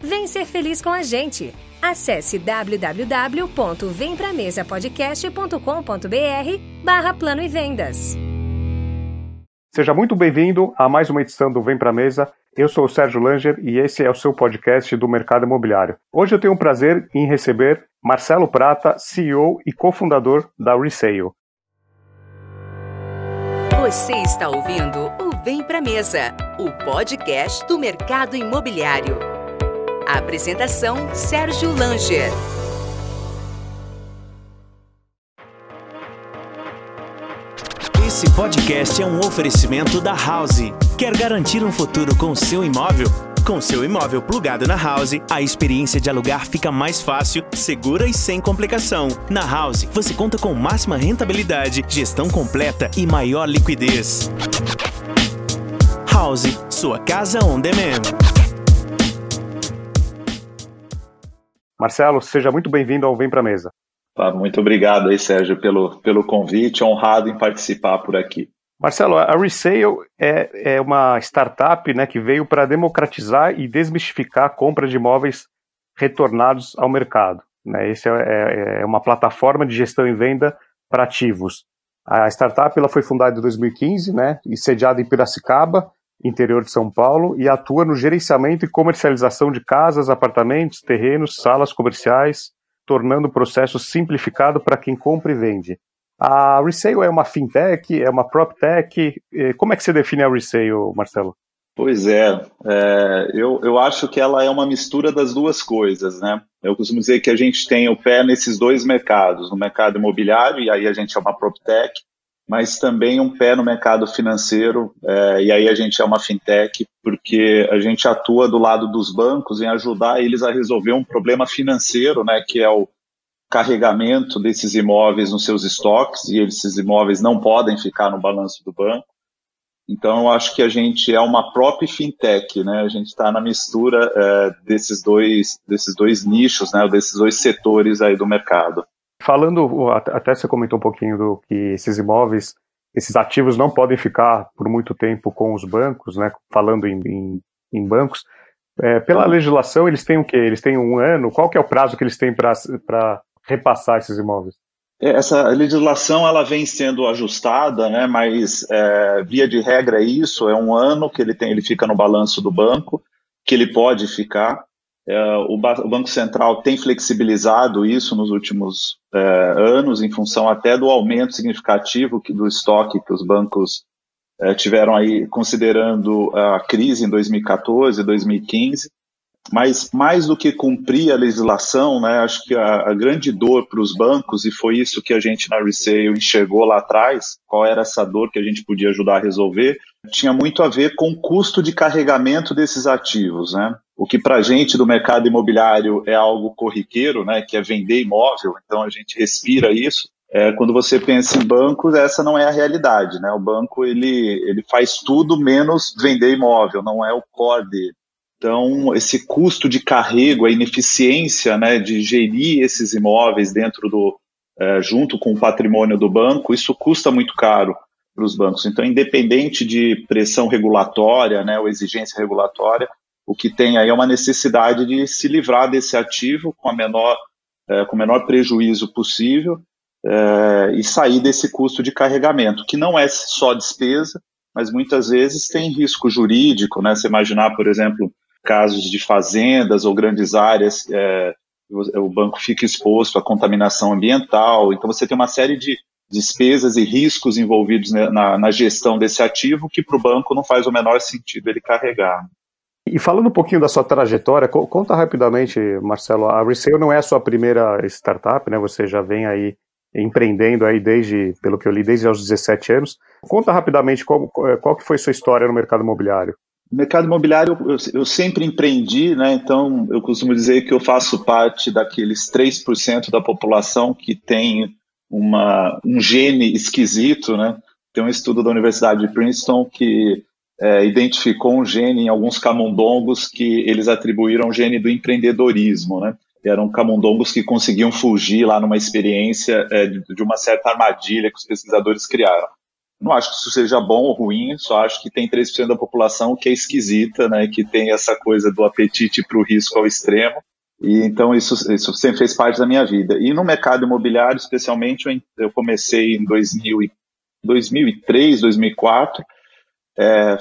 Vem ser feliz com a gente. Acesse www.vempramesapodcast.com.br barra Plano e Vendas. Seja muito bem-vindo a mais uma edição do Vem Pra Mesa. Eu sou o Sérgio Langer e esse é o seu podcast do mercado imobiliário. Hoje eu tenho o prazer em receber Marcelo Prata, CEO e cofundador da Resale. Você está ouvindo o Vem Pra Mesa, o podcast do mercado imobiliário. Apresentação: Sérgio Langer. Esse podcast é um oferecimento da House. Quer garantir um futuro com seu imóvel? Com seu imóvel plugado na House, a experiência de alugar fica mais fácil, segura e sem complicação. Na House, você conta com máxima rentabilidade, gestão completa e maior liquidez. House, sua casa on demand. Marcelo, seja muito bem-vindo ao Vem Pra Mesa. Muito obrigado aí, Sérgio, pelo, pelo convite, honrado em participar por aqui. Marcelo, a Resale é, é uma startup né, que veio para democratizar e desmistificar a compra de imóveis retornados ao mercado. Né? Essa é, é, é, uma plataforma de gestão e venda para ativos. A startup ela foi fundada em 2015 né, e sediada em Piracicaba, interior de São Paulo, e atua no gerenciamento e comercialização de casas, apartamentos, terrenos, salas comerciais, tornando o processo simplificado para quem compra e vende. A Resale é uma fintech, é uma PropTech. Como é que você define a Resale, Marcelo? Pois é, é, eu, eu acho que ela é uma mistura das duas coisas, né? Eu costumo dizer que a gente tem o pé nesses dois mercados, no mercado imobiliário, e aí a gente é uma PropTech, mas também um pé no mercado financeiro, é, e aí a gente é uma fintech, porque a gente atua do lado dos bancos em ajudar eles a resolver um problema financeiro, né, que é o carregamento desses imóveis nos seus estoques e esses imóveis não podem ficar no balanço do banco. Então, eu acho que a gente é uma própria fintech, né? A gente está na mistura é, desses dois desses dois nichos, né? Desses dois setores aí do mercado. Falando, até você comentou um pouquinho do que esses imóveis, esses ativos não podem ficar por muito tempo com os bancos, né? Falando em, em, em bancos, é, pela legislação eles têm o quê? Eles têm um ano? Qual que é o prazo que eles têm para repassar esses imóveis? É, essa legislação ela vem sendo ajustada, né? Mas é, via de regra é isso, é um ano que ele tem, ele fica no balanço do banco, que ele pode ficar. É, o, Banco Central tem flexibilizado isso nos últimos é, anos, em função até do aumento significativo do estoque que os bancos é, tiveram aí, considerando a crise em 2014, 2015. Mas mais do que cumprir a legislação, né, acho que a, a grande dor para os bancos, e foi isso que a gente na Resale enxergou lá atrás, qual era essa dor que a gente podia ajudar a resolver, tinha muito a ver com o custo de carregamento desses ativos. Né? O que para a gente do mercado imobiliário é algo corriqueiro, né, que é vender imóvel, então a gente respira isso. É, quando você pensa em bancos, essa não é a realidade, né? O banco ele, ele faz tudo menos vender imóvel, não é o core dele. Então, esse custo de carrego, a ineficiência né, de gerir esses imóveis dentro do, é, junto com o patrimônio do banco, isso custa muito caro para os bancos. Então, independente de pressão regulatória né, ou exigência regulatória, o que tem aí é uma necessidade de se livrar desse ativo com, a menor, é, com o menor prejuízo possível é, e sair desse custo de carregamento, que não é só despesa, mas muitas vezes tem risco jurídico, né? Você imaginar, por exemplo, casos de fazendas ou grandes áreas, é, o banco fica exposto à contaminação ambiental. Então, você tem uma série de, despesas e riscos envolvidos na, na gestão desse ativo que para o banco não faz o menor sentido ele carregar. E falando um pouquinho da sua trajetória, conta rapidamente, Marcelo, a Resale não é a sua primeira startup, né? Você já vem aí empreendendo aí desde, pelo que eu li, desde os 17 anos. Conta rapidamente qual, qual que foi sua história no mercado imobiliário. Mercado imobiliário eu, eu, sempre empreendi, né? Então eu costumo dizer que eu faço parte daqueles 3% da população que tem uma, um gene esquisito, né? Tem um estudo da Universidade de Princeton que é, identificou um gene em alguns camundongos que eles atribuíram o gene do empreendedorismo, né? eram camundongos que conseguiam fugir lá numa experiência é, de, de, uma certa armadilha que os pesquisadores criaram. Não acho que isso seja bom ou ruim, só acho que tem 3% da população que é esquisita, né, que tem essa coisa do apetite para o risco ao extremo. E então isso, isso sempre fez parte da minha vida. E no mercado imobiliário, especialmente, eu comecei em 2000, 2003, 2004. É,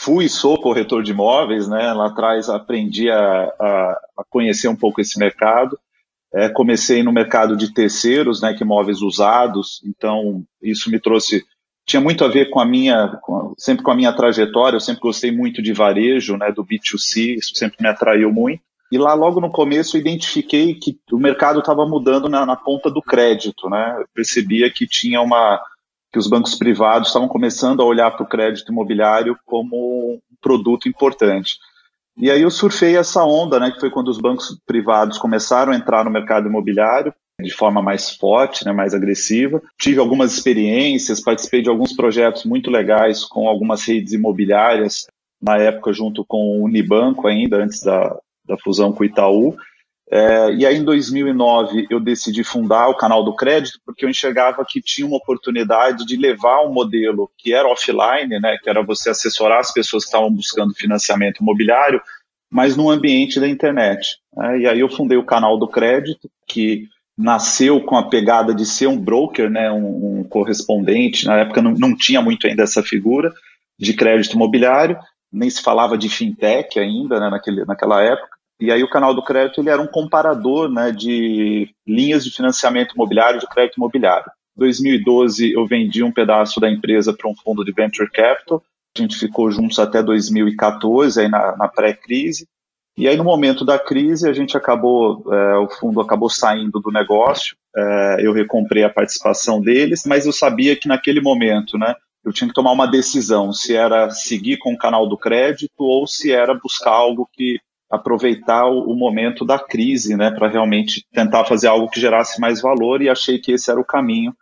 fui e sou corretor de imóveis, né? Lá atrás aprendi a, a, a conhecer um pouco esse mercado. É, comecei no mercado de terceiros, né? Que imóveis usados. Então isso me trouxe tinha muito a ver com a minha, com, sempre com a minha trajetória. Eu sempre gostei muito de varejo, né? Do B2C. Isso sempre me atraiu muito. E lá logo no começo identifiquei que o mercado estava mudando na, na, ponta do crédito, né? Eu percebia que tinha uma que os bancos privados estavam começando a olhar para o crédito imobiliário como um produto importante. E aí eu surfei essa onda, né? Que foi quando os bancos privados começaram a entrar no mercado imobiliário de forma mais forte, né, mais agressiva. Tive algumas experiências, participei de alguns projetos muito legais com algumas redes imobiliárias, na época junto com o Unibanco ainda, antes da, da fusão com o Itaú. É, e aí, em 2009, eu decidi fundar o canal do crédito, porque eu enxergava que tinha uma oportunidade de levar um modelo que era offline, né, que era você assessorar as pessoas que estavam buscando financiamento imobiliário, mas no ambiente da internet. Né? E aí, eu fundei o canal do crédito, que nasceu com a pegada de ser um broker, né, um, um correspondente. Na época, não, não tinha muito ainda essa figura de crédito imobiliário nem se falava de fintech ainda né, naquele, naquela época. E aí o canal do crédito ele era um comparador né, de linhas de financiamento imobiliário, de crédito imobiliário. Em 2012 eu vendi um pedaço da empresa para um fundo de venture capital. A gente ficou juntos até 2014, aí na, na pré-crise. E aí no momento da crise a gente acabou, é, o fundo acabou saindo do negócio. É, eu recomprei a participação deles, mas eu sabia que naquele momento, né, eu tinha que tomar uma decisão se era seguir com o canal do crédito ou se era buscar algo que aproveitar o, momento da crise, né, para realmente tentar fazer algo que gerasse mais valor e achei que esse era o caminho.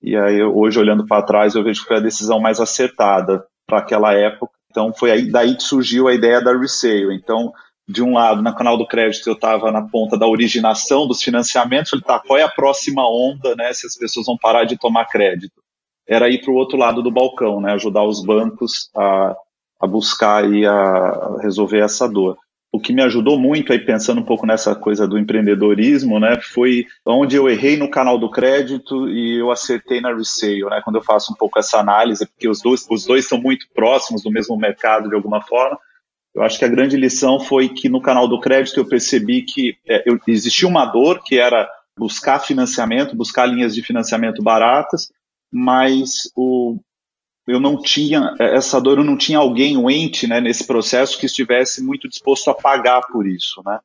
E aí hoje olhando para trás eu vejo que foi a decisão mais acertada para aquela época. Então foi aí daí que surgiu a ideia da resale. Então de um lado, no canal do crédito, eu estava na ponta da originação dos financiamentos, falei, tá, qual é a próxima onda, né, se as pessoas vão parar de tomar crédito? Era ir para o outro lado do balcão, né, ajudar os bancos a, a buscar e a resolver essa dor o que me ajudou muito aí pensando um pouco nessa coisa do empreendedorismo, né, foi onde eu errei no canal do crédito e eu acertei na resale, né, quando eu faço um pouco essa análise, porque os dois, os dois são muito próximos do mesmo mercado de alguma forma. Eu acho que a grande lição foi que no canal do crédito eu percebi que é, eu, existia uma dor que era buscar financiamento, buscar linhas de financiamento baratas, mas o, eu não tinha é, essa dor, eu não tinha alguém, um ente, né, nesse processo que estivesse muito disposto a pagar por isso, né?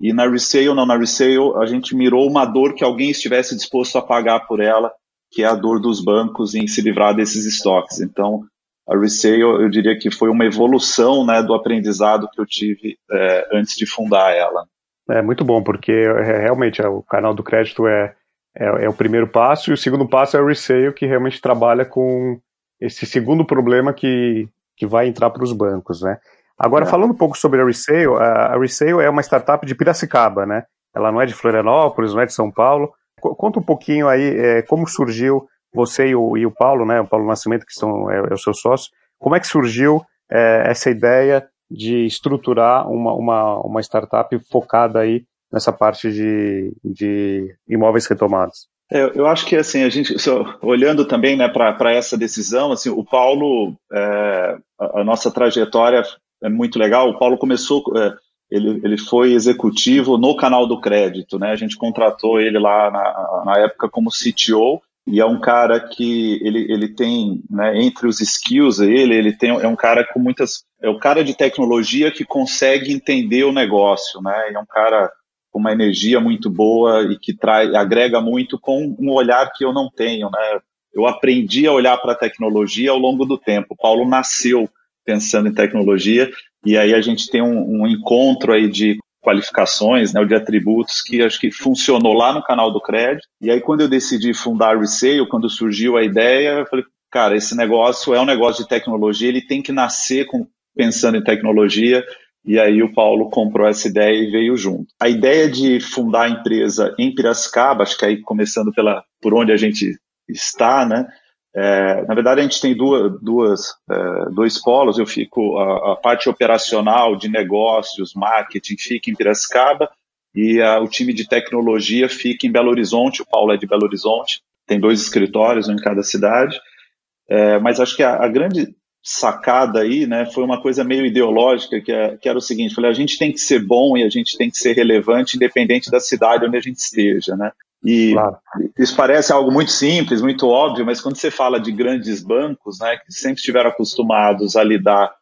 E na resale, não, na resale a gente mirou uma dor que alguém estivesse disposto a pagar por ela, que é a dor dos bancos em se livrar desses estoques. Então, a resale, eu diria que foi uma evolução, né, do aprendizado que eu tive é, antes de fundar ela. É muito bom, porque é, realmente o canal do crédito é, é, é o primeiro passo, e o segundo passo é o resale, que realmente trabalha com esse segundo problema que, que vai entrar para os bancos, né? Agora, é. falando um pouco sobre a Resale, a Resale é uma startup de Piracicaba, né? Ela não é de Florianópolis, não é de São Paulo. Conta um pouquinho aí é, como surgiu você e o, e o Paulo, né? O Paulo Nascimento, que são, é, é o seu sócio. Como é que surgiu é, essa ideia de estruturar uma, uma, uma startup focada aí nessa parte de, de imóveis retomados? É, eu acho que assim a gente olhando também né, para essa decisão, assim o Paulo, é, a, a, nossa trajetória é muito legal. O Paulo começou, é, ele, ele foi executivo no canal do crédito, né? A gente contratou ele lá na, na época como CTO e é um cara que ele, ele tem, né, entre os skills ele, ele tem, é um cara com muitas, é o cara de tecnologia que consegue entender o negócio, né, é um cara com uma energia muito boa e que traz, agrega muito com um olhar que eu não tenho, né, eu aprendi a olhar para a tecnologia ao longo do tempo, o Paulo nasceu pensando em tecnologia e aí a gente tem um, um encontro aí de qualificações, né, de atributos que acho que funcionou lá no canal do crédito. E aí quando eu decidi fundar a Resale, quando surgiu a ideia, eu falei, cara, esse negócio é um negócio de tecnologia, ele tem que nascer com, pensando em tecnologia. E aí o Paulo comprou essa ideia e veio junto. A ideia de fundar a empresa em Piracicaba, acho que aí começando pela por onde a gente está, né? É, na verdade, a gente tem duas, duas é, dois polos. Eu fico a, a, parte operacional de negócios, marketing, fica em Piracicaba e a, o time de tecnologia fica em Belo Horizonte. O Paulo é de Belo Horizonte. Tem dois escritórios em cada cidade. É, mas acho que a, a, grande sacada aí, né, foi uma coisa meio ideológica que, é, que era o seguinte: falei, a gente tem que ser bom e a gente tem que ser relevante, independente da cidade onde a gente esteja, né? E claro. isso parece algo muito simples, muito óbvio, mas quando você fala de grandes bancos, né, que sempre estiveram acostumados a lidar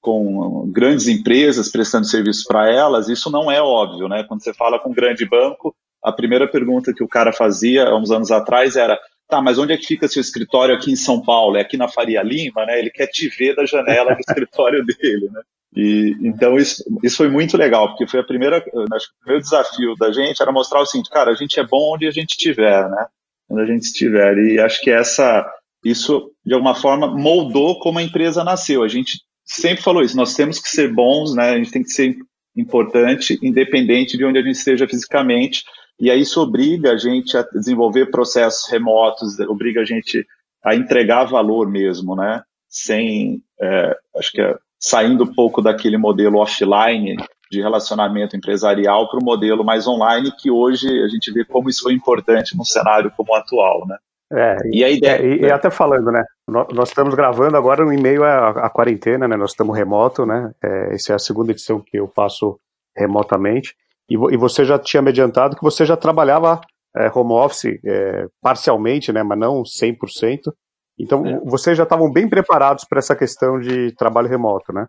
com grandes empresas prestando serviço para elas, isso não é óbvio, né? Quando você fala com um grande banco, a primeira pergunta que o cara fazia há uns anos atrás era: tá, mas onde é que fica seu escritório aqui em São Paulo? É aqui na Faria Lima, né? Ele quer te ver da janela do escritório dele, né? E, então isso, isso foi muito legal, porque foi a primeira, acho que o primeiro desafio da gente era mostrar o seguinte, cara, a gente é bom onde a gente estiver, né? Onde a gente estiver. E acho que essa, isso de alguma forma moldou como a empresa nasceu. A gente sempre falou isso, nós temos que ser bons, né? A gente tem que ser importante, independente de onde a gente esteja fisicamente. E aí isso obriga a gente a desenvolver processos remotos, obriga a gente a entregar valor mesmo, né? Sem, é, acho que é, saindo um pouco daquele modelo offline de relacionamento empresarial para o modelo mais online, que hoje a gente vê como isso foi importante num cenário como o atual, né? É, e, a ideia, é, e, e, até falando, né? Nós, estamos gravando agora em meio à, à quarentena, né? Nós estamos remoto, né? É, essa é a segunda edição que eu faço remotamente. E, e você já tinha me adiantado que você já trabalhava é, home office é, parcialmente, né? Mas não 100%. Então, é. vocês já estavam bem preparados para essa questão de trabalho remoto, né?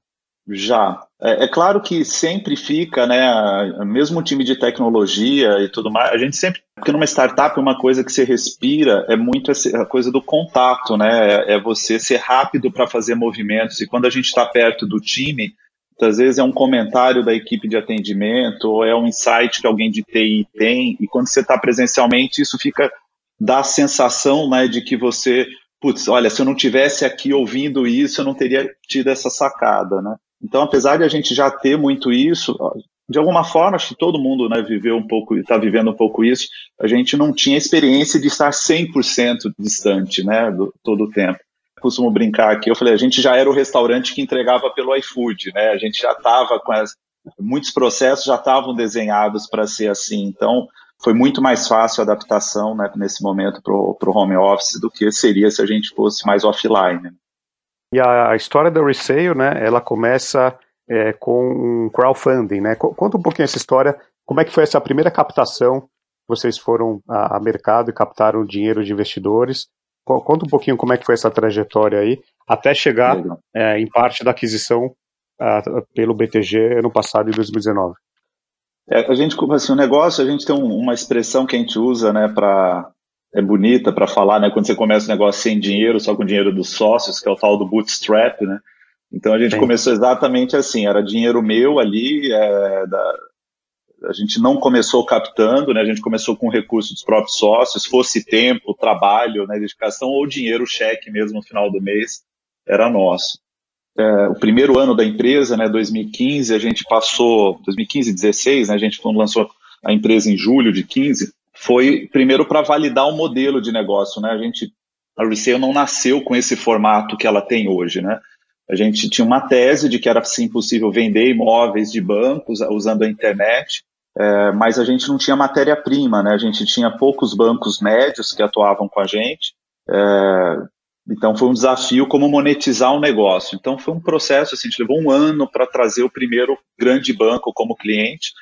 Já. É, é, claro que sempre fica, né, mesmo o time de tecnologia e tudo mais, a gente sempre, porque numa startup uma coisa que você respira é muito a coisa do contato, né, é, é você ser rápido para fazer movimentos, e quando a gente está perto do time, muitas vezes é um comentário da equipe de atendimento, ou é um insight que alguém de TI tem, e quando você está presencialmente, isso fica, dá a sensação, né, de que você putz, olha, se eu não tivesse aqui ouvindo isso, eu não teria tido essa sacada, né? Então, apesar de a gente já ter muito isso, de alguma forma, acho que todo mundo né, viveu um pouco, está vivendo um pouco isso, a gente não tinha experiência de estar 100% distante, né, do, todo o tempo. Costumo brincar aqui, eu falei, a gente já era o restaurante que entregava pelo iFood, né, a gente já estava com as, muitos processos já estavam desenhados para ser assim, então foi muito mais fácil a adaptação né, nesse momento para o home office do que seria se a gente fosse mais offline. E a história da Resale, né, ela começa é, com um crowdfunding, né? Conta um pouquinho essa história, como é que foi essa primeira captação? Vocês foram a, a mercado e captaram dinheiro de investidores. Conta um pouquinho como é que foi essa trajetória aí, até chegar é, em parte da aquisição uh, pelo BTG ano passado, em 2019. É, a gente, assim, o negócio, a gente tem um, uma expressão que a gente usa, né, para é bonita para falar, né, quando você começa um negócio sem dinheiro, só com dinheiro dos sócios, que é o tal do bootstrap, né? Então a gente Sim. começou exatamente assim, era dinheiro meu ali, é, da, a gente não começou captando, né? A gente começou com recurso dos próprios sócios, fosse tempo, trabalho, né, dedicação ou dinheiro, cheque mesmo no final do mês, era nosso. É, o primeiro ano da empresa, né, 2015, a gente passou, 2015, 16, né, a gente quando lançou a empresa em julho de 15, foi primeiro para validar o modelo de negócio, né, a gente, a Resale não nasceu com esse formato que ela tem hoje, né, a gente tinha uma tese de que era sim possível vender imóveis de bancos usando a internet, é, mas a gente não tinha matéria-prima, né? A gente tinha poucos bancos médios que atuavam com a gente. É, então foi um desafio como monetizar um negócio. Então foi um processo, assim, a gente levou um ano para trazer o primeiro grande banco como cliente.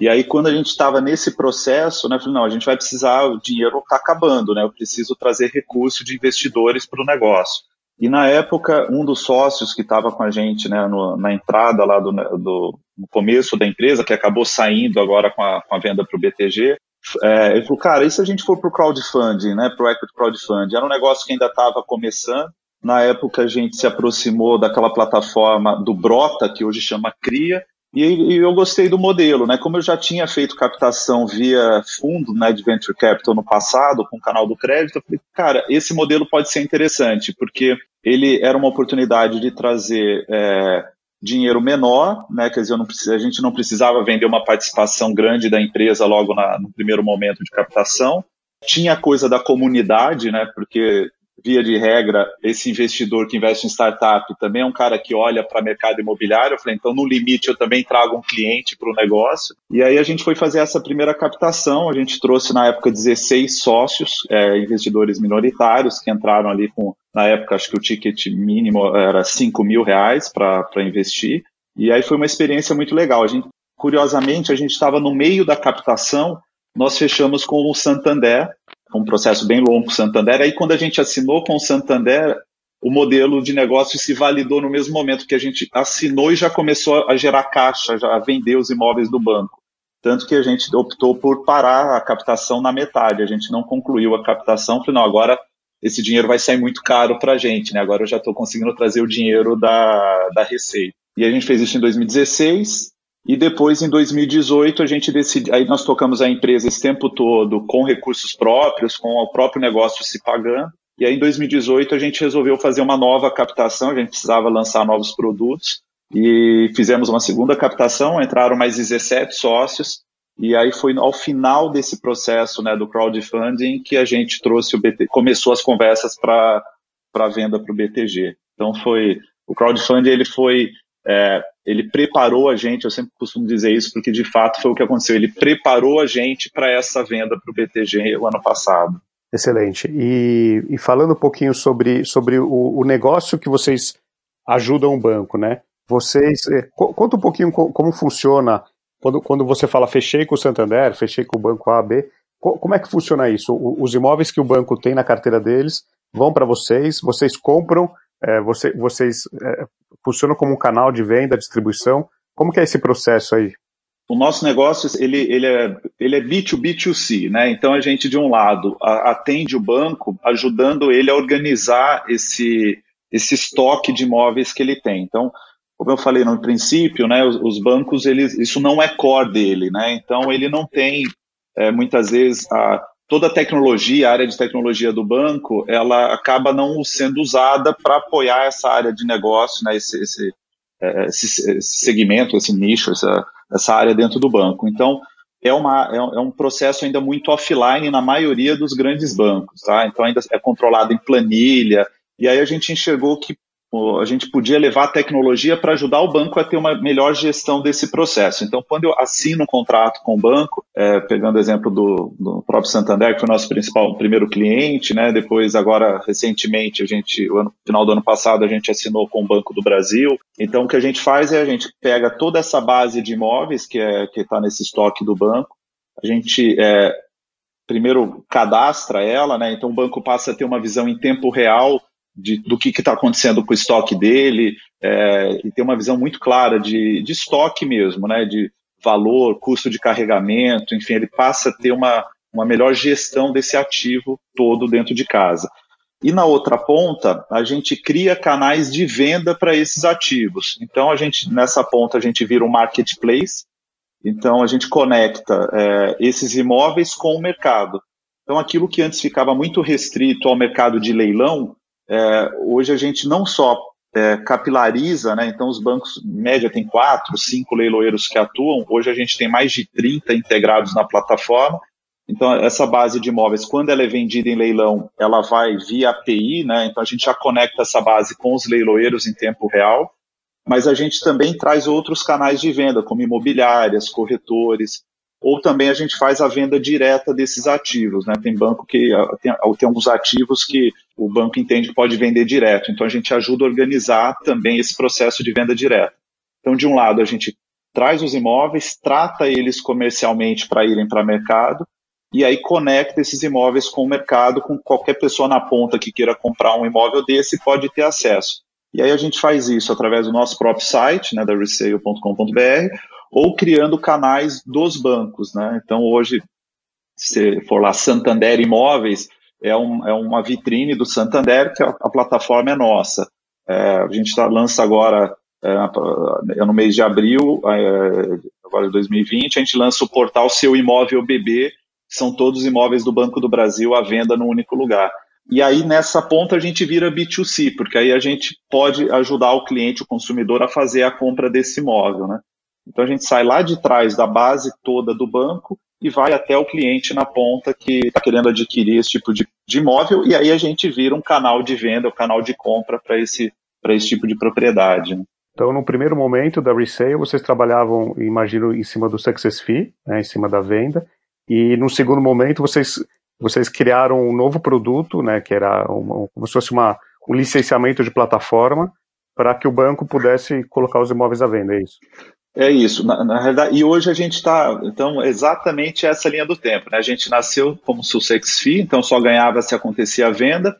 E aí, quando a gente estava nesse processo, né, falei, não, a gente vai precisar, o dinheiro está acabando, né? Eu preciso trazer recurso de investidores para o negócio. E na época, um dos sócios que estava com a gente né, no, na entrada lá do, do, no começo da empresa, que acabou saindo agora com a, com a venda para o BTG, é, ele falou, cara, e se a gente for para o crowdfunding, né, para o equity crowdfunding? Era um negócio que ainda estava começando. Na época, a gente se aproximou daquela plataforma do Brota, que hoje chama Cria, e, e, eu gostei do modelo, né? Como eu já tinha feito captação via fundo né, de Venture Capital no passado, com o canal do crédito, eu falei, cara, esse modelo pode ser interessante, porque ele era uma oportunidade de trazer é, dinheiro menor, né? Quer dizer, não, a gente não precisava vender uma participação grande da empresa logo na, no primeiro momento de captação. Tinha a coisa da comunidade, né? Porque via de regra, esse investidor que investe em startup também é um cara que olha para o mercado imobiliário. Eu falei, então, no limite, eu também trago um cliente para o negócio. E aí a gente foi fazer essa primeira captação. A gente trouxe, na época, 16 sócios, é, investidores minoritários, que entraram ali com, na época, acho que o ticket mínimo era 5 mil reais para investir. E aí foi uma experiência muito legal. A gente, curiosamente, a gente estava no meio da captação, nós fechamos com o Santander, um processo bem longo com o Santander. Aí, quando a gente assinou com o Santander, o modelo de negócio se validou no mesmo momento que a gente assinou e já começou a gerar caixa, já a vender os imóveis do banco. Tanto que a gente optou por parar a captação na metade. A gente não concluiu a captação. Falei, não, agora esse dinheiro vai sair muito caro para a gente, né? Agora eu já estou conseguindo trazer o dinheiro da, da Receita. E a gente fez isso em 2016. E depois, em 2018, a gente decidiu. Aí nós tocamos a empresa esse tempo todo com recursos próprios, com o próprio negócio se pagando. E aí, em 2018, a gente resolveu fazer uma nova captação, a gente precisava lançar novos produtos. E fizemos uma segunda captação, entraram mais 17 sócios. E aí foi ao final desse processo né, do crowdfunding que a gente trouxe o BT, começou as conversas para venda para o BTG. Então foi o crowdfunding ele foi é, ele preparou a gente, eu sempre costumo dizer isso porque de fato foi o que aconteceu, ele preparou a gente para essa venda para o BTG o ano passado. Excelente. E, e falando um pouquinho sobre, sobre o, o, negócio que vocês ajudam o banco, né? Vocês, é, conta um pouquinho como funciona quando, quando você fala fechei com o Santander, fechei com o banco A, B, como é que funciona isso? Os imóveis que o banco tem na carteira deles vão para vocês, vocês compram, é, você, vocês é, funcionam como um canal de venda, distribuição. Como que é esse processo aí? O nosso negócio ele, ele, é, ele é B2B2C, né? Então a gente, de um lado, atende o banco, ajudando ele a organizar esse, esse estoque de imóveis que ele tem. Então, como eu falei no princípio, né, os, os bancos, eles, isso não é core dele, né? Então ele não tem é, muitas vezes a, toda a tecnologia, a área de tecnologia do banco, ela acaba não sendo usada para apoiar essa área de negócio, né, esse, esse, é, esse, esse segmento, esse nicho, essa, essa área dentro do banco. Então, é, uma, é um processo ainda muito offline na maioria dos grandes bancos, tá? Então ainda é controlado em planilha, e aí a gente enxergou que a gente podia levar a tecnologia para ajudar o banco a ter uma melhor gestão desse processo. Então, quando eu assino um contrato com o banco, é, pegando o exemplo do, do, próprio Santander, que foi o nosso principal primeiro cliente, né? Depois, agora, recentemente, a gente, no final do ano passado, a gente assinou com o Banco do Brasil. Então, o que a gente faz é a gente pega toda essa base de imóveis que é, está nesse estoque do banco, a gente é, primeiro cadastra ela, né? Então, o banco passa a ter uma visão em tempo real de, do que está acontecendo com o estoque dele, é, e ter uma visão muito clara de, de estoque mesmo, né, de valor, custo de carregamento, enfim, ele passa a ter uma, uma melhor gestão desse ativo todo dentro de casa. E na outra ponta, a gente cria canais de venda para esses ativos. Então, a gente nessa ponta a gente vira um marketplace. Então, a gente conecta é, esses imóveis com o mercado. Então, aquilo que antes ficava muito restrito ao mercado de leilão, é, hoje a gente não só é, capilariza, né? Então os bancos, média, tem quatro, cinco leiloeiros que atuam. Hoje a gente tem mais de 30 integrados na plataforma. Então, essa base de imóveis, quando ela é vendida em leilão, ela vai via API, né? Então a gente já conecta essa base com os leiloeiros em tempo real. Mas a gente também traz outros canais de venda, como imobiliárias, corretores, ou também a gente faz a venda direta desses ativos. Né? Tem banco que ah, tem, ah, tem alguns ativos que o banco entende que pode vender direto. Então a gente ajuda a organizar também esse processo de venda direta. Então, de um lado, a gente traz os imóveis, trata eles comercialmente para irem para mercado e aí conecta esses imóveis com o mercado, com qualquer pessoa na ponta que queira comprar um imóvel desse pode ter acesso. E aí a gente faz isso através do nosso próprio site, né, da resale.com.br, ou criando canais dos bancos, né? Então hoje, se for lá Santander Imóveis, é, um, é uma vitrine do Santander que a, a plataforma é nossa. É, a gente tá, lança agora é, é no mês de abril, é, agora de 2020, a gente lança o portal Seu Imóvel BB, que são todos os imóveis do Banco do Brasil à venda no único lugar. E aí nessa ponta a gente vira B2C, porque aí a gente pode ajudar o cliente, o consumidor, a fazer a compra desse imóvel, né? Então a gente sai lá de trás da base toda do banco e vai até o cliente na ponta que está querendo adquirir esse tipo de, de imóvel, e aí a gente vira um canal de venda, um canal de compra para esse, esse tipo de propriedade. Né? Então, no primeiro momento da resale, vocês trabalhavam, imagino, em cima do success fee, né, em cima da venda, e no segundo momento vocês vocês criaram um novo produto, né, que era uma, como se fosse uma, um licenciamento de plataforma para que o banco pudesse colocar os imóveis à venda, é isso? É isso, na, na realidade, e hoje a gente está, então, exatamente essa linha do tempo, né? A gente nasceu como Sussex Fee, então só ganhava se acontecia a venda.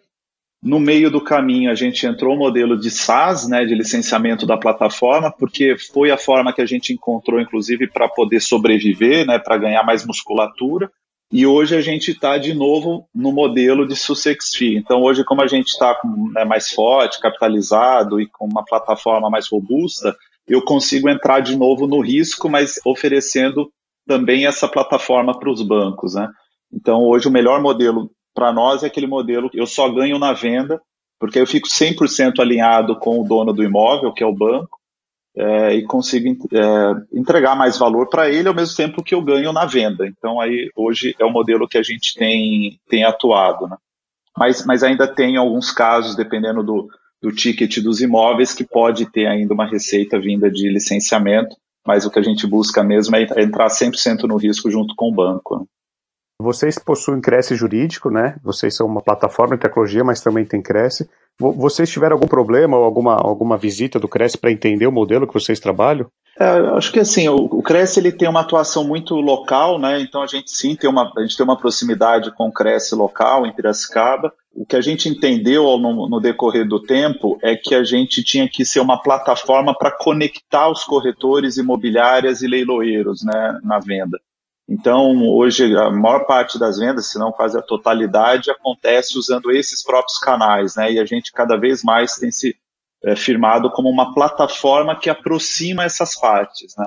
No meio do caminho, a gente entrou no modelo de SaaS, né, de licenciamento da plataforma, porque foi a forma que a gente encontrou, inclusive, para poder sobreviver, né, para ganhar mais musculatura. E hoje a gente está de novo no modelo de Sussex Fee. Então, hoje, como a gente está né, mais forte, capitalizado e com uma plataforma mais robusta, eu consigo entrar de novo no risco, mas oferecendo também essa plataforma para os bancos. Né? Então, hoje, o melhor modelo para nós é aquele modelo que eu só ganho na venda, porque eu fico 100% alinhado com o dono do imóvel, que é o banco, é, e consigo é, entregar mais valor para ele ao mesmo tempo que eu ganho na venda. Então, aí, hoje é o modelo que a gente tem, tem atuado. Né? Mas, mas ainda tem alguns casos, dependendo do, do ticket dos imóveis, que pode ter ainda uma receita vinda de licenciamento, mas o que a gente busca mesmo é entrar 100% no risco junto com o banco. Vocês possuem Cresce Jurídico, né? Vocês são uma plataforma de tecnologia, mas também tem Cresce. Vocês tiveram algum problema ou alguma, alguma visita do Cresce para entender o modelo que vocês trabalham? É, acho que assim, o, o Cresce ele tem uma atuação muito local, né? Então a gente sim tem uma, a gente tem uma proximidade com o Cresce local em Piracicaba. O que a gente entendeu no, no decorrer do tempo é que a gente tinha que ser uma plataforma para conectar os corretores imobiliárias e leiloeiros né, na venda. Então, hoje, a maior parte das vendas, se não quase a totalidade, acontece usando esses próprios canais, né? E a gente cada vez mais tem se é, firmado como uma plataforma que aproxima essas partes, né?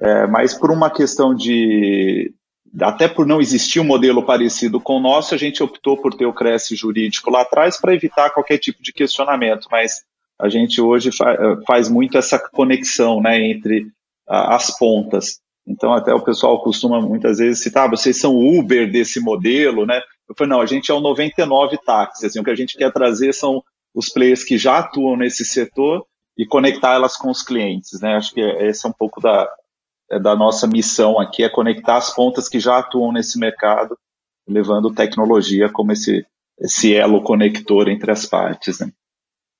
É, mas por uma questão de, até por não existir um modelo parecido com o nosso, a gente optou por ter o Cresce jurídico lá atrás para evitar qualquer tipo de questionamento, mas a gente hoje fa faz muito essa conexão, né, entre a, as pontas. Então, até o pessoal costuma muitas vezes citar, ah, vocês são Uber desse modelo, né? Eu falei, não, a gente é o 99 táxi. Assim, o que a gente quer trazer são os players que já atuam nesse setor e conectar elas com os clientes, né? Acho que esse é um pouco da, é da nossa missão aqui, é conectar as pontas que já atuam nesse mercado, levando tecnologia como esse, esse elo conector entre as partes, né?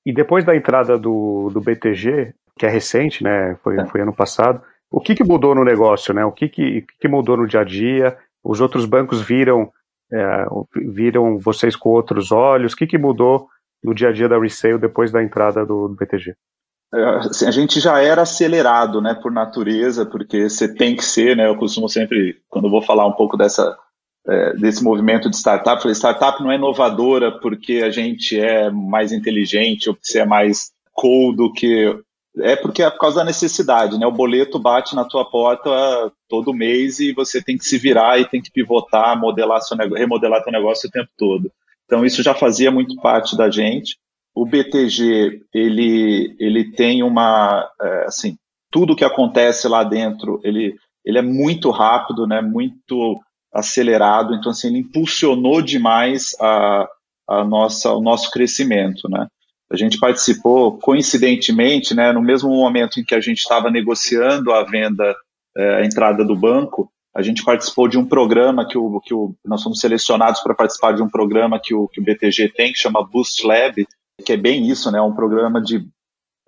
E depois da entrada do, do BTG, que é recente, né? Foi, é. foi ano passado, o que, que mudou no negócio, né? O que, que, que mudou no dia a dia? Os outros bancos viram é, viram vocês com outros olhos? O que, que mudou no dia a dia da resale depois da entrada do, do BTG? É, assim, a gente já era acelerado, né, por natureza, porque você tem que ser, né? Eu costumo sempre, quando vou falar um pouco dessa é, desse movimento de startup, falei, startup não é inovadora porque a gente é mais inteligente ou porque você é mais cool do que é porque é por causa da necessidade, né? O boleto bate na tua porta todo mês e você tem que se virar e tem que pivotar, modelar seu remodelar teu negócio o tempo todo. Então isso já fazia muito parte da gente. O BTG ele ele tem uma é, assim tudo que acontece lá dentro ele ele é muito rápido, né? Muito acelerado. Então assim ele impulsionou demais a, a nossa o nosso crescimento, né? A gente participou, coincidentemente, né, no mesmo momento em que a gente estava negociando a venda, é, a entrada do banco, a gente participou de um programa que, o, que o, nós fomos selecionados para participar de um programa que o, que o BTG tem, que chama Boost Lab, que é bem isso, né, um programa de,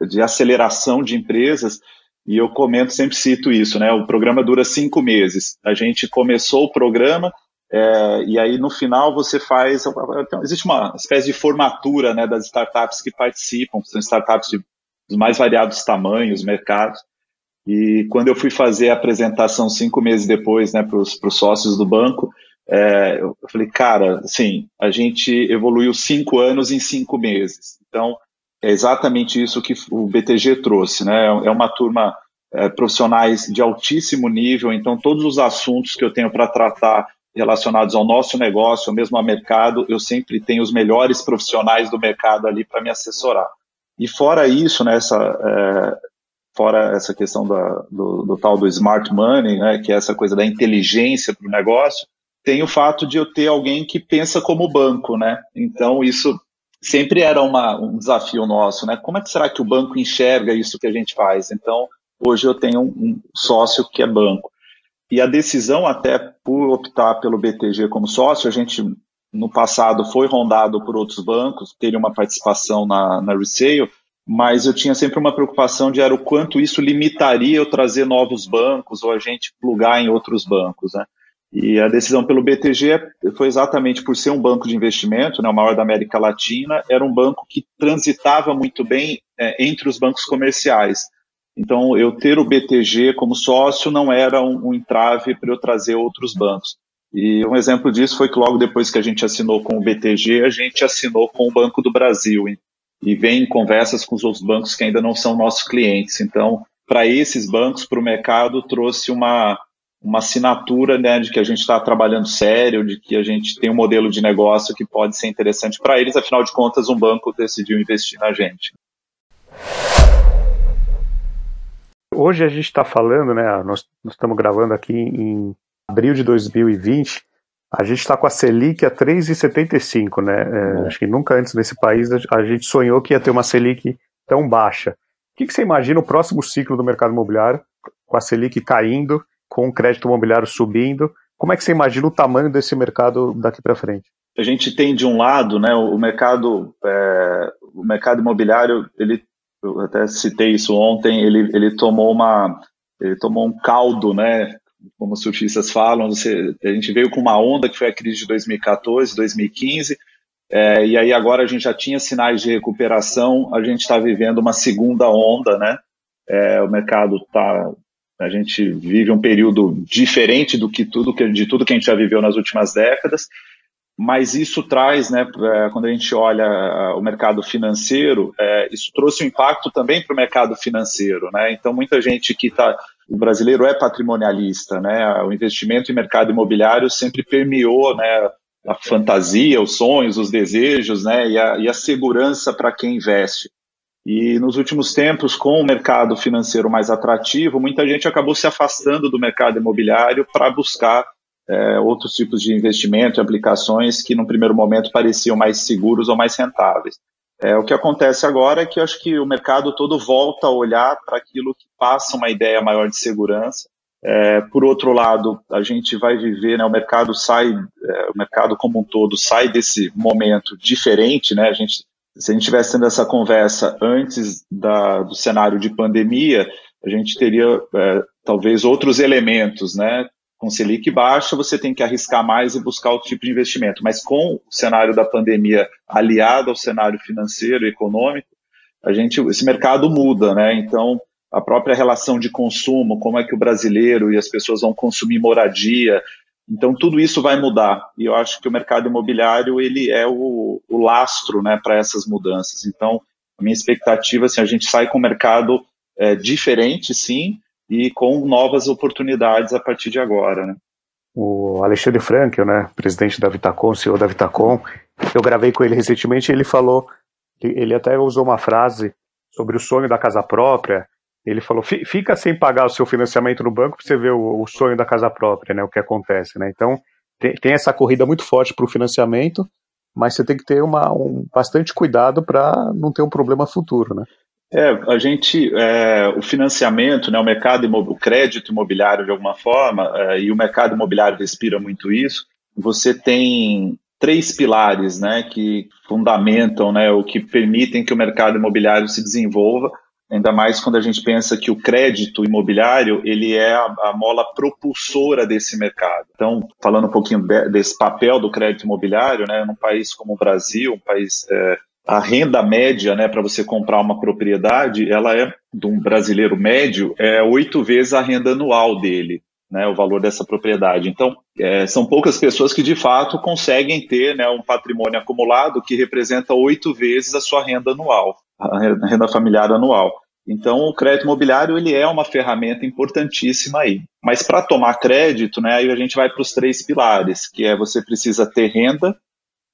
de aceleração de empresas. E eu comento, sempre cito isso, né? O programa dura cinco meses. A gente começou o programa, é, e aí no final você faz. Então, existe uma espécie de formatura né, das startups que participam, são startups de, dos mais variados tamanhos, mercados. E quando eu fui fazer a apresentação cinco meses depois né, para os sócios do banco, é, eu falei, cara, assim, a gente evoluiu cinco anos em cinco meses. Então, é exatamente isso que o BTG trouxe, né? É uma turma é, profissionais de altíssimo nível, então todos os assuntos que eu tenho para tratar relacionados ao nosso negócio, ou mesmo ao mercado, eu sempre tenho os melhores profissionais do mercado ali para me assessorar. E fora isso, né, é, fora essa questão da, do, do, tal do smart money, né, que é essa coisa da inteligência para o negócio, tem o fato de eu ter alguém que pensa como banco, né? Então isso sempre era uma, um desafio nosso, né? Como é que será que o banco enxerga isso que a gente faz? Então hoje eu tenho um sócio que é banco. E a decisão até por optar pelo BTG como sócio, a gente no passado foi rondado por outros bancos, teria uma participação na, na resale, mas eu tinha sempre uma preocupação de era o quanto isso limitaria eu trazer novos bancos ou a gente plugar em outros bancos, né? E a decisão pelo BTG foi exatamente por ser um banco de investimento, né, o maior da América Latina, era um banco que transitava muito bem é, entre os bancos comerciais. Então, eu ter o BTG como sócio não era um, um entrave para eu trazer outros bancos. E um exemplo disso foi que logo depois que a gente assinou com o BTG, a gente assinou com o Banco do Brasil e vem em conversas com os outros bancos que ainda não são nossos clientes. Então, para esses bancos, para o mercado, trouxe uma, uma assinatura né, de que a gente está trabalhando sério, de que a gente tem um modelo de negócio que pode ser interessante para eles. Afinal de contas, um banco decidiu investir na gente. Hoje a gente está falando, né? Nós, nós, estamos gravando aqui em abril de 2020. A gente está com a Selic a 3,75, né? É, é. Acho que nunca antes nesse país a gente sonhou que ia ter uma Selic tão baixa. O que, que você imagina o próximo ciclo do mercado imobiliário, com a Selic caindo, com o crédito imobiliário subindo? Como é que você imagina o tamanho desse mercado daqui para frente? A gente tem de um lado, né, o mercado, é, o mercado imobiliário, ele eu até citei isso ontem, ele, ele tomou uma ele tomou um caldo, né? Como os surfistas falam, você, a gente veio com uma onda que foi a crise de 2014, 2015, é, e aí agora a gente já tinha sinais de recuperação, a gente está vivendo uma segunda onda, né? É, o mercado está a gente vive um período diferente do que tudo que, de tudo que a gente já viveu nas últimas décadas mas isso traz, né, quando a gente olha o mercado financeiro, é, isso trouxe um impacto também para o mercado financeiro, né? Então muita gente que está, o brasileiro é patrimonialista, né? O investimento em mercado imobiliário sempre permeou, né, a fantasia, os sonhos, os desejos, né, e a, e a segurança para quem investe. E nos últimos tempos, com o mercado financeiro mais atrativo, muita gente acabou se afastando do mercado imobiliário para buscar é, outros tipos de investimento e aplicações que, num primeiro momento, pareciam mais seguros ou mais rentáveis. É, o que acontece agora é que eu acho que o mercado todo volta a olhar para aquilo que passa uma ideia maior de segurança. É, por outro lado, a gente vai viver, né, o mercado sai, é, o mercado como um todo sai desse momento diferente, né? A gente, se a gente tivesse tendo essa conversa antes da, do cenário de pandemia, a gente teria é, talvez outros elementos, né? Com Selic baixa, você tem que arriscar mais e buscar outro tipo de investimento. Mas com o cenário da pandemia aliado ao cenário financeiro e econômico, a gente, esse mercado muda, né? Então, a própria relação de consumo, como é que o brasileiro e as pessoas vão consumir moradia, então tudo isso vai mudar. E eu acho que o mercado imobiliário ele é o, o lastro, né, para essas mudanças. Então, a minha expectativa, assim, a gente sai com um mercado é, diferente, sim, e com novas oportunidades a partir de agora, né? O Alexandre Frankel, né, presidente da Vitacom, CEO da Vitacom, eu gravei com ele recentemente e ele falou, ele até usou uma frase sobre o sonho da casa própria, ele falou, fica sem pagar o seu financiamento no banco para você ver o, o, sonho da casa própria, né, o que acontece, né, então tem, tem essa corrida muito forte para o financiamento, mas você tem que ter uma, um, bastante cuidado para não ter um problema futuro, né. É, a gente, é, o financiamento, né, o mercado o crédito imobiliário de alguma forma, é, e o mercado imobiliário respira muito isso. Você tem três pilares, né, que fundamentam, né, o que permitem que o mercado imobiliário se desenvolva. ainda mais quando a gente pensa que o crédito imobiliário ele é a, a mola propulsora desse mercado. Então, falando um pouquinho de, desse papel do crédito imobiliário, né, num país como o Brasil, um país é, a renda média, né, para você comprar uma propriedade, ela é de um brasileiro médio é oito vezes a renda anual dele né, o valor dessa propriedade. Então, é, são poucas pessoas que de fato conseguem ter né, um patrimônio acumulado que representa oito vezes a sua renda anual, a renda familiar anual. Então, o crédito imobiliário ele é uma ferramenta importantíssima aí. Mas para tomar crédito, né, aí a gente vai para os três pilares, que é você precisa ter renda,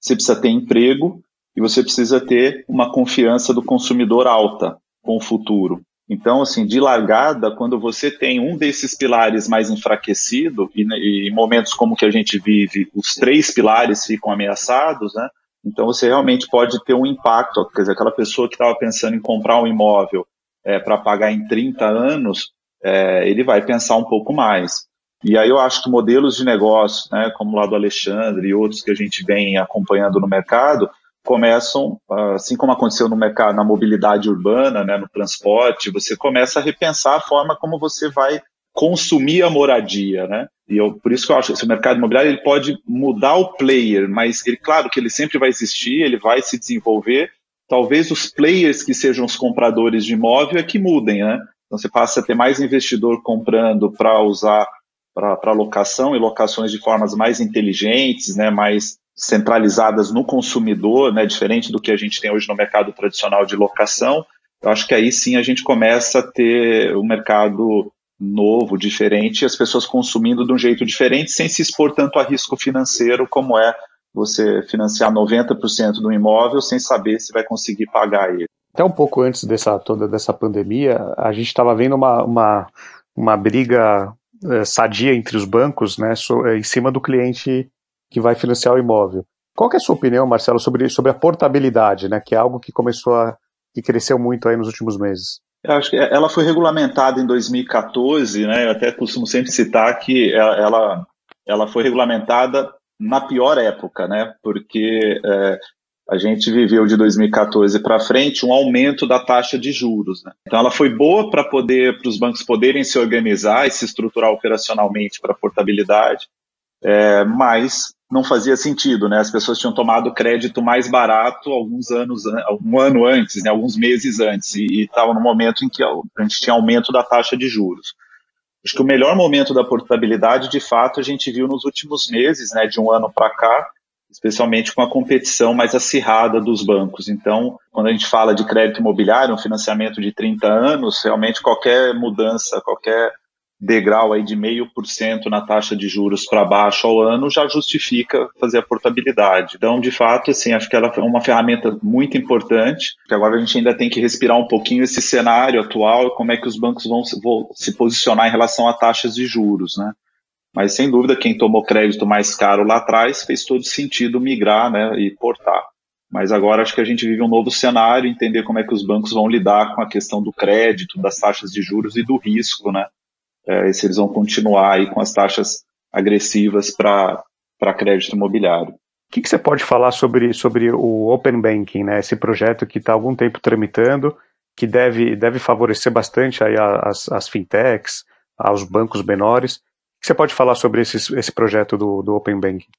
você precisa ter emprego e você precisa ter uma confiança do consumidor alta com o futuro. Então, assim, de largada, quando você tem um desses pilares mais enfraquecido, e, e, em momentos como que a gente vive, os três pilares ficam ameaçados, né? Então você realmente pode ter um impacto. Quer dizer, aquela pessoa que estava pensando em comprar um imóvel é, para pagar em 30 anos, é, ele vai pensar um pouco mais. E aí eu acho que modelos de negócio, né, como lá do Alexandre e outros que a gente vem acompanhando no mercado, começam, assim como aconteceu no mercado, na mobilidade urbana, né, no transporte, você começa a repensar a forma como você vai consumir a moradia, né? E eu, por isso que eu acho que esse mercado imobiliário ele pode mudar o player, mas ele, claro que ele sempre vai existir, ele vai se desenvolver. Talvez os players que sejam os compradores de imóvel é que mudem, né? Então você passa a ter mais investidor comprando para usar para locação e locações de formas mais inteligentes, né, mais centralizadas no consumidor, né, diferente do que a gente tem hoje no mercado tradicional de locação, eu acho que aí sim a gente começa a ter um mercado novo, diferente, e as pessoas consumindo de um jeito diferente, sem se expor tanto a risco financeiro como é você financiar 90% do imóvel sem saber se vai conseguir pagar ele. Até um pouco antes dessa toda dessa pandemia, a gente estava vendo uma, uma, uma briga é, sadia entre os bancos, né, so, é, em cima do cliente que vai financiar o imóvel. Qual é a sua opinião, Marcelo, sobre, sobre a portabilidade, né, que é algo que começou a que cresceu muito aí nos últimos meses? Eu acho que ela foi regulamentada em 2014, né? Eu até costumo sempre citar que ela, ela foi regulamentada na pior época, né? Porque é, a gente viveu de 2014 para frente um aumento da taxa de juros. Né? Então ela foi boa para poder para os bancos poderem se organizar e se estruturar operacionalmente para portabilidade, é, mas não fazia sentido, né? As pessoas tinham tomado crédito mais barato alguns anos, um ano antes, né? alguns meses antes, e estavam no momento em que a gente tinha aumento da taxa de juros. Acho que o melhor momento da portabilidade, de fato, a gente viu nos últimos meses, né? De um ano para cá, especialmente com a competição mais acirrada dos bancos. Então, quando a gente fala de crédito imobiliário, um financiamento de 30 anos, realmente qualquer mudança, qualquer degrau aí de meio por cento na taxa de juros para baixo ao ano já justifica fazer a portabilidade. Então, de fato, assim, acho que ela é uma ferramenta muito importante, que agora a gente ainda tem que respirar um pouquinho esse cenário atual, como é que os bancos vão se posicionar em relação a taxas de juros, né? Mas, sem dúvida, quem tomou crédito mais caro lá atrás fez todo sentido migrar né, e portar. Mas agora acho que a gente vive um novo cenário, entender como é que os bancos vão lidar com a questão do crédito, das taxas de juros e do risco, né? É, se eles vão continuar aí com as taxas agressivas para crédito imobiliário. O que, que, você pode falar sobre, sobre o Open Banking, né? esse projeto que está há algum tempo tramitando, que deve, deve favorecer bastante aí as, as fintechs, aos bancos menores. O que você pode falar sobre esse, esse projeto do, do Open Banking?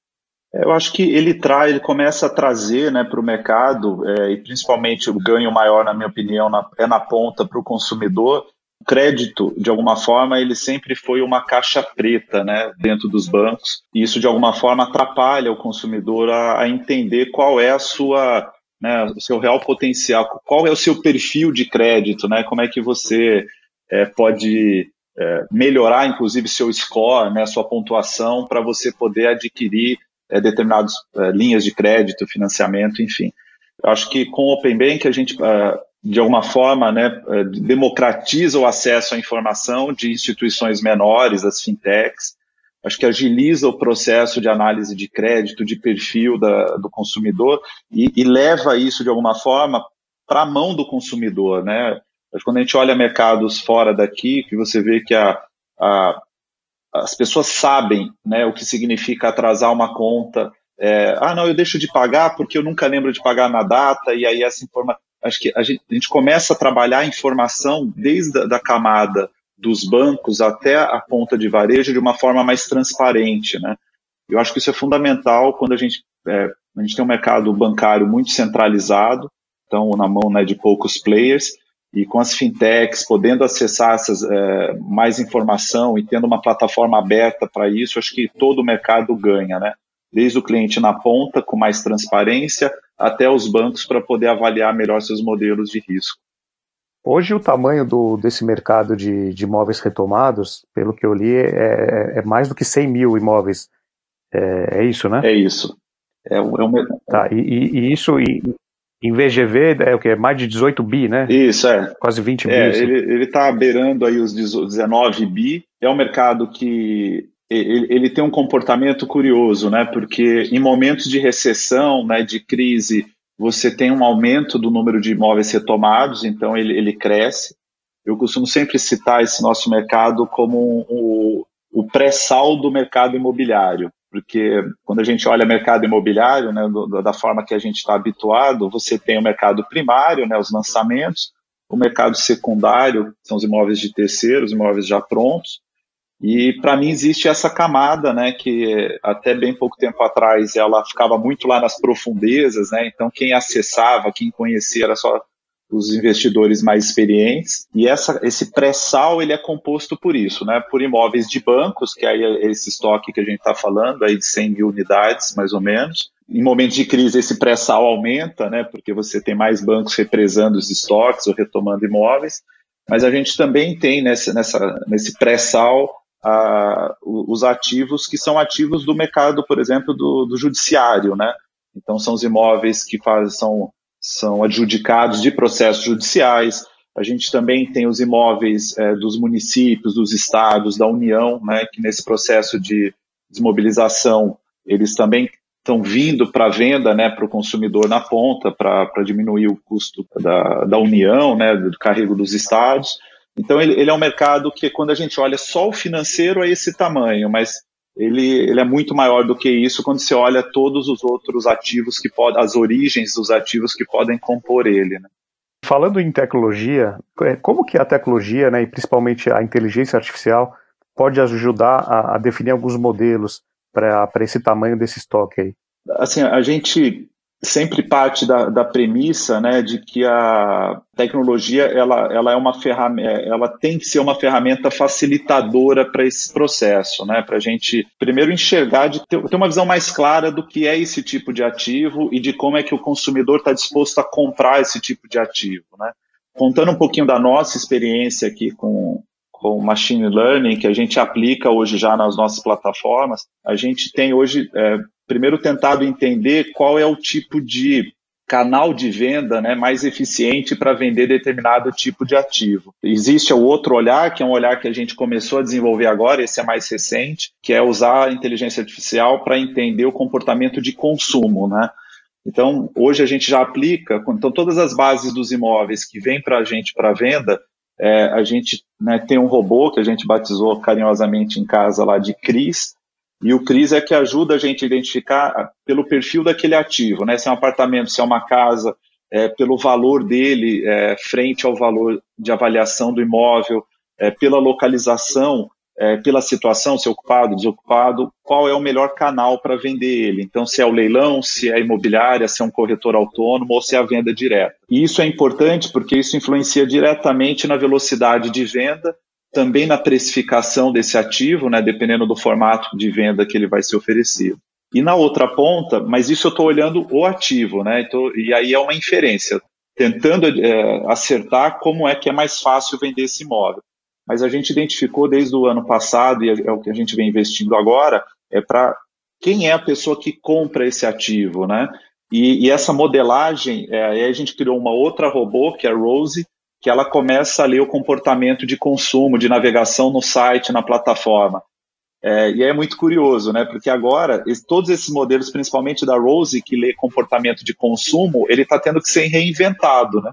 Eu acho que ele traz, ele começa a trazer né, para o mercado, é, e principalmente o ganho maior, na minha opinião, na, é na ponta para o consumidor, crédito, de alguma forma, ele sempre foi uma caixa preta né, dentro dos bancos, e isso, de alguma forma, atrapalha o consumidor a, a entender qual é a sua, né, o seu real potencial, qual é o seu perfil de crédito, né, como é que você é, pode é, melhorar, inclusive, seu score, né, sua pontuação, para você poder adquirir é, determinadas é, linhas de crédito, financiamento, enfim. Eu acho que com o Open Bank a gente é, de alguma forma, né, é, democratiza o acesso à informação de instituições menores, as fintechs. Acho que agiliza o processo de análise de crédito, de perfil da, do consumidor e, e, leva isso, de alguma forma, para a mão do consumidor. Né? Quando a gente olha mercados fora daqui, que você vê que a, a, as pessoas sabem né, o que significa atrasar uma conta. É, ah, não, eu deixo de pagar porque eu nunca lembro de pagar na data, e aí essa informação acho que a gente, a gente começa a trabalhar a informação desde a da camada dos bancos até a ponta de varejo de uma forma mais transparente, né? Eu acho que isso é fundamental quando a gente, é, a gente tem um mercado bancário muito centralizado, então na mão né, de poucos players, e com as fintechs podendo acessar essas, é, mais informação e tendo uma plataforma aberta para isso, acho que todo o mercado ganha, né? Desde o cliente na ponta, com mais transparência, até os bancos para poder avaliar melhor seus modelos de risco. Hoje o tamanho do, desse mercado de, de imóveis retomados, pelo que eu li, é, é, é mais do que 100 mil imóveis. É, é isso, né? É isso. É, um, é um... Tá, e, e, isso em, em VGV é o que? É mais de 18 bi, né? Isso, é. Quase 20 é, bi. Ele está beirando aí os 19 bi. É um mercado que ele, ele, tem um comportamento curioso, né? Porque em momentos de recessão, né, de crise, você tem um aumento do número de imóveis retomados, então ele, ele cresce. Eu costumo sempre citar esse nosso mercado como o pré-sal do mercado imobiliário, porque quando a gente olha mercado imobiliário, né, do, da forma que a gente está habituado, você tem o mercado primário, né, os lançamentos, o mercado secundário, são os imóveis de terceiros, imóveis já prontos, e para mim existe essa camada, né, que até bem pouco tempo atrás ela ficava muito lá nas profundezas, né? Então quem acessava, quem conhecia era só os investidores mais experientes. E essa, esse pré-sal ele é composto por isso, né? Por imóveis de bancos, que aí é esse estoque que a gente está falando, aí de 100 mil unidades, mais ou menos. Em momentos de crise, esse pré-sal aumenta, né? Porque você tem mais bancos represando os estoques ou retomando imóveis. Mas a gente também tem nessa, nessa, nesse pré-sal os ativos que são ativos do mercado, por exemplo, do, do judiciário, né? Então são os imóveis que faz, são, são adjudicados de processos judiciais. A gente também tem os imóveis é, dos municípios, dos estados, da União, né? Que nesse processo de desmobilização eles também estão vindo para venda, né, para o consumidor na ponta, para diminuir o custo da, da União, né, do carrego dos estados. Então ele, ele, é um mercado que quando a gente olha só o financeiro é esse tamanho, mas ele, ele é muito maior do que isso quando se olha todos os outros ativos que podem, as origens dos ativos que podem compor ele. Né? Falando em tecnologia, é, como que a tecnologia, né, e principalmente a inteligência artificial, pode ajudar a, a definir alguns modelos para esse tamanho desse estoque aí? Assim, a gente sempre parte da, da premissa né, de que a tecnologia ela, ela é uma ferramenta, ela tem que ser uma ferramenta facilitadora para esse processo, né, para a gente primeiro enxergar, de ter, ter, uma visão mais clara do que é esse tipo de ativo e de como é que o consumidor está disposto a comprar esse tipo de ativo. Né. Contando um pouquinho da nossa experiência aqui com, com machine learning que a gente aplica hoje já nas nossas plataformas, a gente tem hoje é, primeiro tentado entender qual é o tipo de canal de venda né, mais eficiente para vender determinado tipo de ativo. Existe o outro olhar, que é um olhar que a gente começou a desenvolver agora, esse é mais recente, que é usar a inteligência artificial para entender o comportamento de consumo. Né? Então, hoje a gente já aplica, então todas as bases dos imóveis que vêm para a gente para venda, é, a gente né, tem um robô que a gente batizou carinhosamente em casa lá de Cris, e o CRIS é que ajuda a gente a identificar pelo perfil daquele ativo, né? Se é um apartamento, se é uma casa, é, pelo valor dele é, frente ao valor de avaliação do imóvel, é, pela localização, é, pela situação, se é ocupado, desocupado, qual é o melhor canal para vender ele. Então, se é o leilão, se é imobiliária, se é um corretor autônomo ou se é a venda direta. E isso é importante porque isso influencia diretamente na velocidade de venda também na precificação desse ativo, né, dependendo do formato de venda que ele vai ser oferecido. E na outra ponta, mas isso eu estou olhando o ativo, né? Então, e aí é uma inferência, tentando é, acertar como é que é mais fácil vender esse imóvel. Mas a gente identificou desde o ano passado, e é, é o que a gente vem investindo agora, é para quem é a pessoa que compra esse ativo, né? E, e essa modelagem, é, aí a gente criou uma outra robô, que é a Rose, que ela começa a ler o comportamento de consumo, de navegação no site, na plataforma. É, e é muito curioso, né? Porque agora, todos esses modelos, principalmente da Rose, que lê comportamento de consumo, ele está tendo que ser reinventado, né?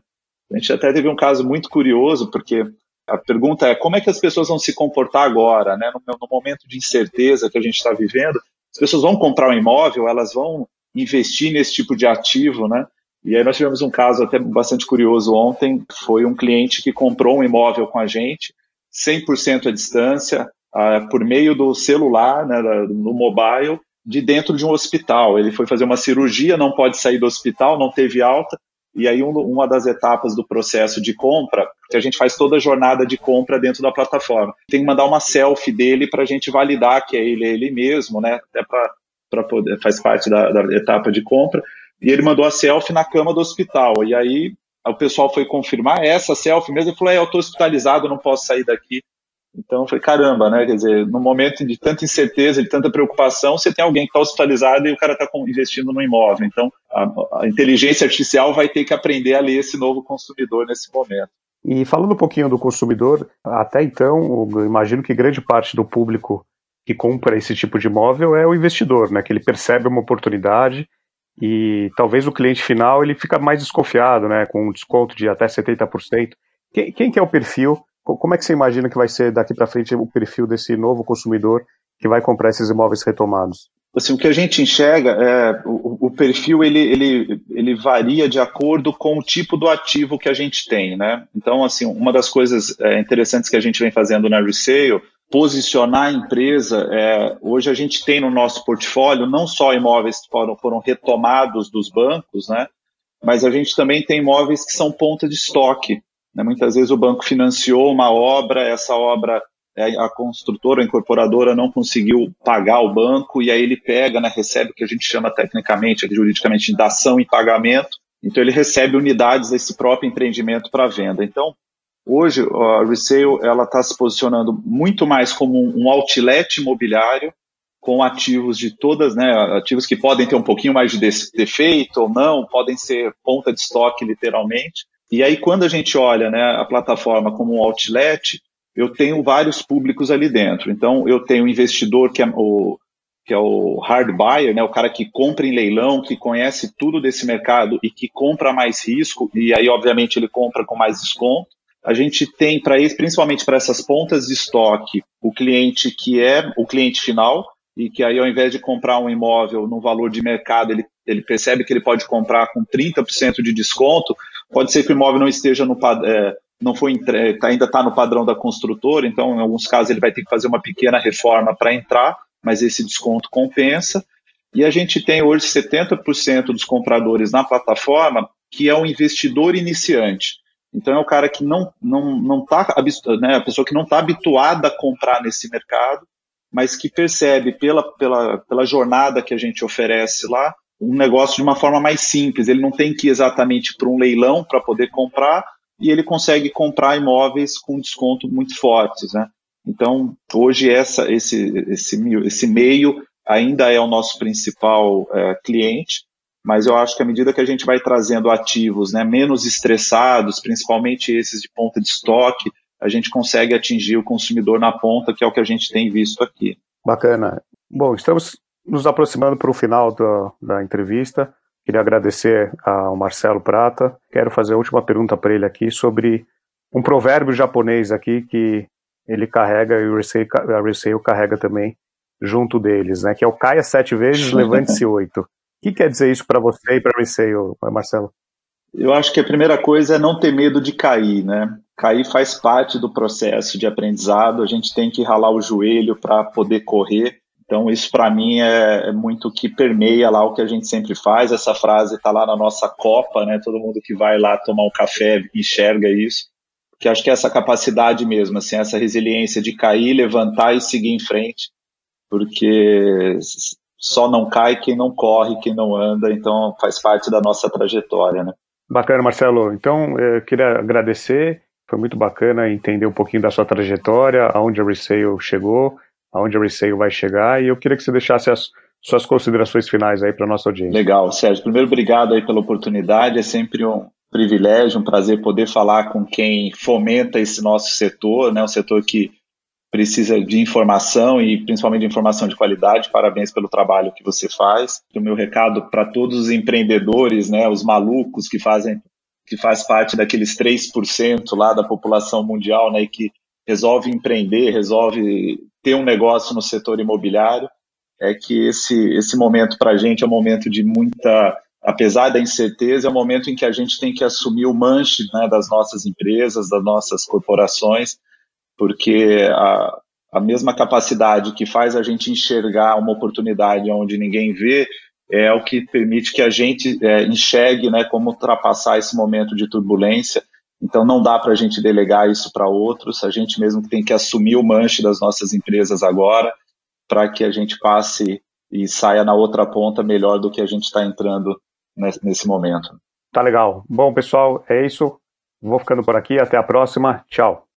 A gente até teve um caso muito curioso, porque a pergunta é como é que as pessoas vão se comportar agora, né? No, no momento de incerteza que a gente está vivendo, as pessoas vão comprar um imóvel, elas vão investir nesse tipo de ativo, né? E aí nós tivemos um caso até bastante curioso ontem, foi um cliente que comprou um imóvel com a gente, 100% à distância, uh, por meio do celular, né, no mobile, de dentro de um hospital. Ele foi fazer uma cirurgia, não pode sair do hospital, não teve alta, e aí um, uma das etapas do processo de compra, que a gente faz toda a jornada de compra dentro da plataforma, tem que mandar uma selfie dele para a gente validar que é ele, ele mesmo, né? Até para poder faz parte da, da etapa de compra. E ele mandou a selfie na cama do hospital. E aí o pessoal foi confirmar é essa selfie mesmo e falou: é, eu estou hospitalizado, não posso sair daqui. Então foi caramba, né? Quer dizer, no momento de tanta incerteza, de tanta preocupação, você tem alguém que está hospitalizado e o cara está investindo no imóvel. Então a, a, inteligência artificial vai ter que aprender a ler esse novo consumidor nesse momento. E falando um pouquinho do consumidor, até então, imagino que grande parte do público que compra esse tipo de imóvel é o investidor, né? Que ele percebe uma oportunidade e talvez o cliente final ele fica mais desconfiado, né? Com um desconto de até 70%. Quem, quem que é o perfil como é que você imagina que vai ser daqui para frente o perfil desse novo consumidor que vai comprar esses imóveis retomados? Assim, o que a gente enxerga é o, o perfil ele, ele, ele varia de acordo com o tipo do ativo que a gente tem, né? Então, assim, uma das coisas é, interessantes que a gente vem fazendo na resale posicionar a empresa. É, hoje a gente tem no nosso portfólio não só imóveis que foram, foram retomados dos bancos, né? Mas a gente também tem imóveis que são ponta de estoque. Né? Muitas vezes o banco financiou uma obra, essa obra é, a construtora, a incorporadora não conseguiu pagar o banco e aí ele pega, né, recebe o que a gente chama tecnicamente, juridicamente, de dação em pagamento. Então ele recebe unidades desse próprio empreendimento para venda. Então hoje a resale ela está se posicionando muito mais como um outlet imobiliário com ativos de todas, né, ativos que podem ter um pouquinho mais de defeito ou não, podem ser ponta de estoque literalmente, e aí, quando a gente olha né, a plataforma como um outlet, eu tenho vários públicos ali dentro. Então, eu tenho o investidor que é o, que é o hard buyer, né, o cara que compra em leilão, que conhece tudo desse mercado e que compra mais risco, e aí, obviamente, ele compra com mais desconto. A gente tem para isso, principalmente para essas pontas de estoque, o cliente que é o cliente final, e que aí, ao invés de comprar um imóvel no valor de mercado, ele, ele percebe que ele pode comprar com 30% de desconto, Pode ser que o imóvel não esteja no é, não foi tá, ainda está no padrão da construtora, então em alguns casos ele vai ter que fazer uma pequena reforma para entrar, mas esse desconto compensa. E a gente tem hoje 70% dos compradores na plataforma que é um investidor iniciante. Então é o cara que não não não tá né, a pessoa que não está habituada a comprar nesse mercado, mas que percebe pela, pela, pela jornada que a gente oferece lá um negócio de uma forma mais simples. Ele não tem que ir exatamente para um leilão para poder comprar e ele consegue comprar imóveis com desconto muito fortes, né? Então, hoje essa, esse, esse, esse meio ainda é o nosso principal é, cliente, mas eu acho que à medida que a gente vai trazendo ativos né, menos estressados, principalmente esses de ponta de estoque, a gente consegue atingir o consumidor na ponta, que é o que a gente tem visto aqui. Bacana. Bom, estamos nos aproximando para o final da, da entrevista, queria agradecer ao Marcelo Prata. Quero fazer a última pergunta para ele aqui sobre um provérbio japonês aqui que ele carrega e o Resale carrega também junto deles, né? Que é o caia sete vezes, levante-se oito. O que quer dizer isso para você e para Resale, Marcelo? Eu acho que a primeira coisa é não ter medo de cair, né? Cair faz parte do processo de aprendizado. A gente tem que ralar o joelho para poder correr. Então, isso para mim é, é, muito que permeia lá o que a gente sempre faz. Essa frase está lá na nossa copa, né? Todo mundo que vai lá tomar um café enxerga isso. Que acho que é essa capacidade mesmo, assim, essa resiliência de cair, levantar e seguir em frente, porque só não cai quem não corre, quem não anda, então faz parte da nossa trajetória, né? Bacana, Marcelo. Então, eu queria agradecer, foi muito bacana entender um pouquinho da sua trajetória, aonde a Resale chegou, aonde a Resale vai chegar, e eu queria que você deixasse as suas considerações finais aí para nossa audiência. Legal, Sérgio. Primeiro, obrigado aí pela oportunidade. É sempre um privilégio, um prazer poder falar com quem fomenta esse nosso setor, né? Um setor que precisa de informação e principalmente de informação de qualidade. Parabéns pelo trabalho que você faz. O meu recado para todos os empreendedores, né, os malucos que fazem que faz parte daqueles 3% lá da população mundial, né, que resolve empreender, resolve ter um negócio no setor imobiliário, é que esse, esse momento para a gente é um momento de muita apesar da incerteza, é o momento em que a gente tem que assumir o manche né, das nossas empresas, das nossas corporações, porque a, a mesma capacidade que faz a gente enxergar uma oportunidade onde ninguém vê é o que permite que a gente é, enxergue né, como ultrapassar esse momento de turbulência. Então não dá para a gente delegar isso para outros, a gente mesmo tem que assumir o manche das nossas empresas agora para que a gente passe e saia na outra ponta melhor do que a gente está entrando nesse momento. Tá legal. Bom, pessoal, é isso. Vou ficando por aqui. Até a próxima. Tchau.